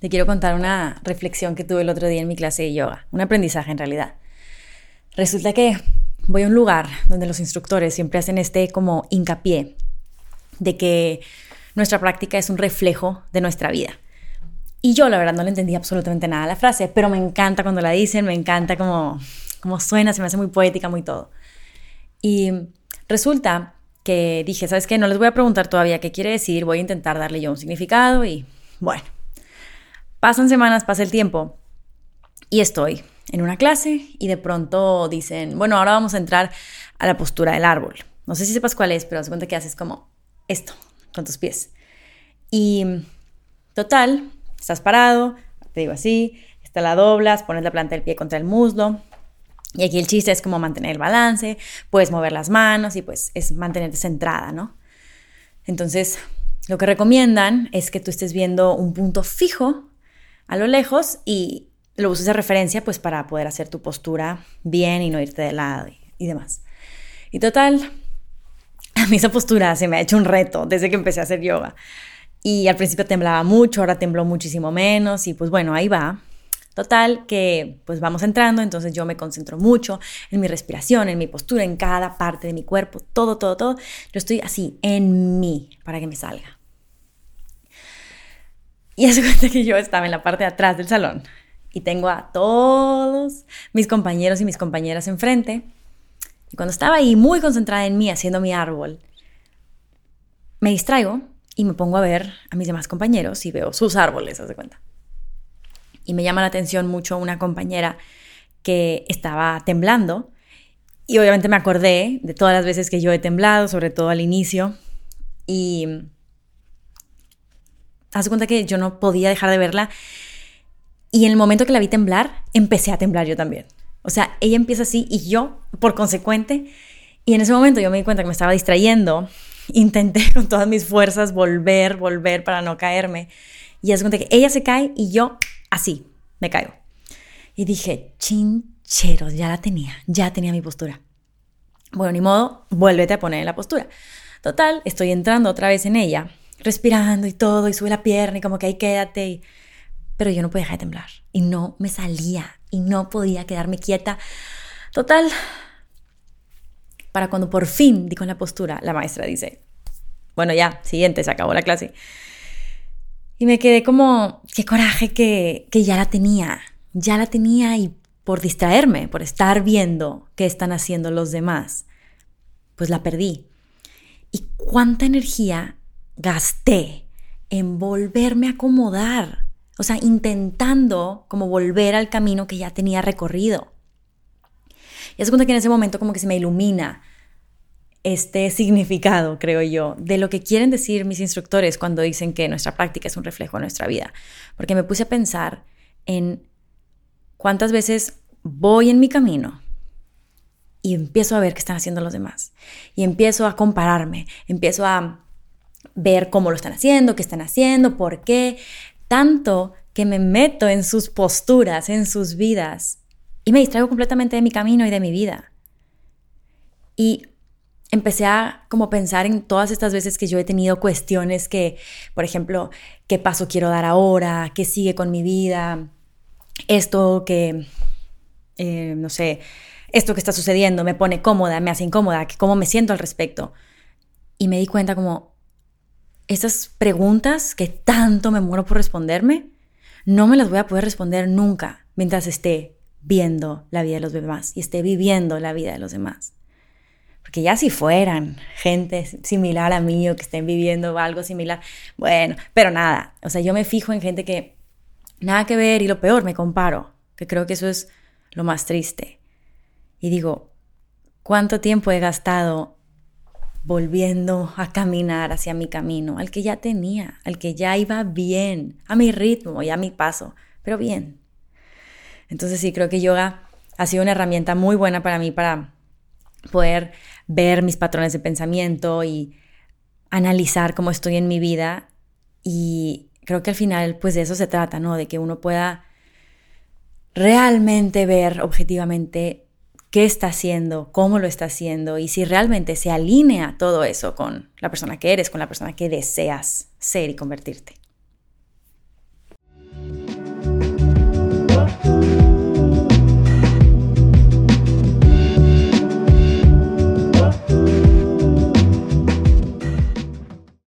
te quiero contar una reflexión que tuve el otro día en mi clase de yoga, un aprendizaje en realidad. Resulta que voy a un lugar donde los instructores siempre hacen este como hincapié de que nuestra práctica es un reflejo de nuestra vida. Y yo la verdad no le entendí absolutamente nada a la frase, pero me encanta cuando la dicen, me encanta como, como suena, se me hace muy poética, muy todo. Y resulta que dije, ¿sabes qué? No les voy a preguntar todavía qué quiere decir, voy a intentar darle yo un significado y bueno, pasan semanas, pasa el tiempo y estoy en una clase y de pronto dicen, bueno, ahora vamos a entrar a la postura del árbol. No sé si sepas cuál es, pero se cuenta que haces como esto con tus pies. Y total, estás parado, te digo así, esta la doblas, pones la planta del pie contra el muslo. Y aquí el chiste es como mantener el balance, puedes mover las manos y pues es mantenerte centrada, ¿no? Entonces, lo que recomiendan es que tú estés viendo un punto fijo a lo lejos y lo uses de referencia pues para poder hacer tu postura bien y no irte de lado y, y demás. Y total, a mí esa postura se me ha hecho un reto desde que empecé a hacer yoga. Y al principio temblaba mucho, ahora tembló muchísimo menos y pues bueno, ahí va. Total, que pues vamos entrando, entonces yo me concentro mucho en mi respiración, en mi postura, en cada parte de mi cuerpo, todo, todo, todo. Yo estoy así, en mí, para que me salga. Y hace cuenta que yo estaba en la parte de atrás del salón y tengo a todos mis compañeros y mis compañeras enfrente. Y cuando estaba ahí muy concentrada en mí haciendo mi árbol, me distraigo y me pongo a ver a mis demás compañeros y veo sus árboles, haz de cuenta. Y me llama la atención mucho una compañera que estaba temblando y obviamente me acordé de todas las veces que yo he temblado, sobre todo al inicio. Y hace cuenta que yo no podía dejar de verla y en el momento que la vi temblar, empecé a temblar yo también. O sea, ella empieza así y yo, por consecuente, y en ese momento yo me di cuenta que me estaba distrayendo. Intenté con todas mis fuerzas volver, volver para no caerme. Y hace cuenta que ella se cae y yo así me caigo. Y dije, chincheros, ya la tenía, ya tenía mi postura. Bueno, ni modo, vuélvete a poner en la postura. Total, estoy entrando otra vez en ella, respirando y todo, y sube la pierna y como que ahí quédate. Y pero yo no podía dejar de temblar y no me salía y no podía quedarme quieta. Total, para cuando por fin di con la postura, la maestra dice, bueno ya, siguiente, se acabó la clase. Y me quedé como, qué coraje que, que ya la tenía, ya la tenía y por distraerme, por estar viendo qué están haciendo los demás, pues la perdí. ¿Y cuánta energía gasté en volverme a acomodar? O sea, intentando como volver al camino que ya tenía recorrido. Y es cuenta que en ese momento como que se me ilumina este significado, creo yo, de lo que quieren decir mis instructores cuando dicen que nuestra práctica es un reflejo de nuestra vida. Porque me puse a pensar en cuántas veces voy en mi camino y empiezo a ver qué están haciendo los demás. Y empiezo a compararme, empiezo a ver cómo lo están haciendo, qué están haciendo, por qué, tanto que me meto en sus posturas, en sus vidas, y me distraigo completamente de mi camino y de mi vida. Y empecé a como pensar en todas estas veces que yo he tenido cuestiones que, por ejemplo, ¿qué paso quiero dar ahora? ¿Qué sigue con mi vida? Esto que, eh, no sé, esto que está sucediendo me pone cómoda, me hace incómoda, cómo me siento al respecto. Y me di cuenta como, esas preguntas que tanto me muero por responderme, no me las voy a poder responder nunca mientras esté viendo la vida de los demás y esté viviendo la vida de los demás. Porque ya si fueran gente similar a mí o que estén viviendo algo similar, bueno, pero nada, o sea, yo me fijo en gente que nada que ver y lo peor, me comparo, que creo que eso es lo más triste. Y digo, ¿cuánto tiempo he gastado volviendo a caminar hacia mi camino, al que ya tenía, al que ya iba bien, a mi ritmo y a mi paso, pero bien. Entonces sí, creo que yoga ha sido una herramienta muy buena para mí para poder ver mis patrones de pensamiento y analizar cómo estoy en mi vida y creo que al final pues de eso se trata, ¿no? De que uno pueda realmente ver objetivamente qué está haciendo, cómo lo está haciendo y si realmente se alinea todo eso con la persona que eres, con la persona que deseas ser y convertirte.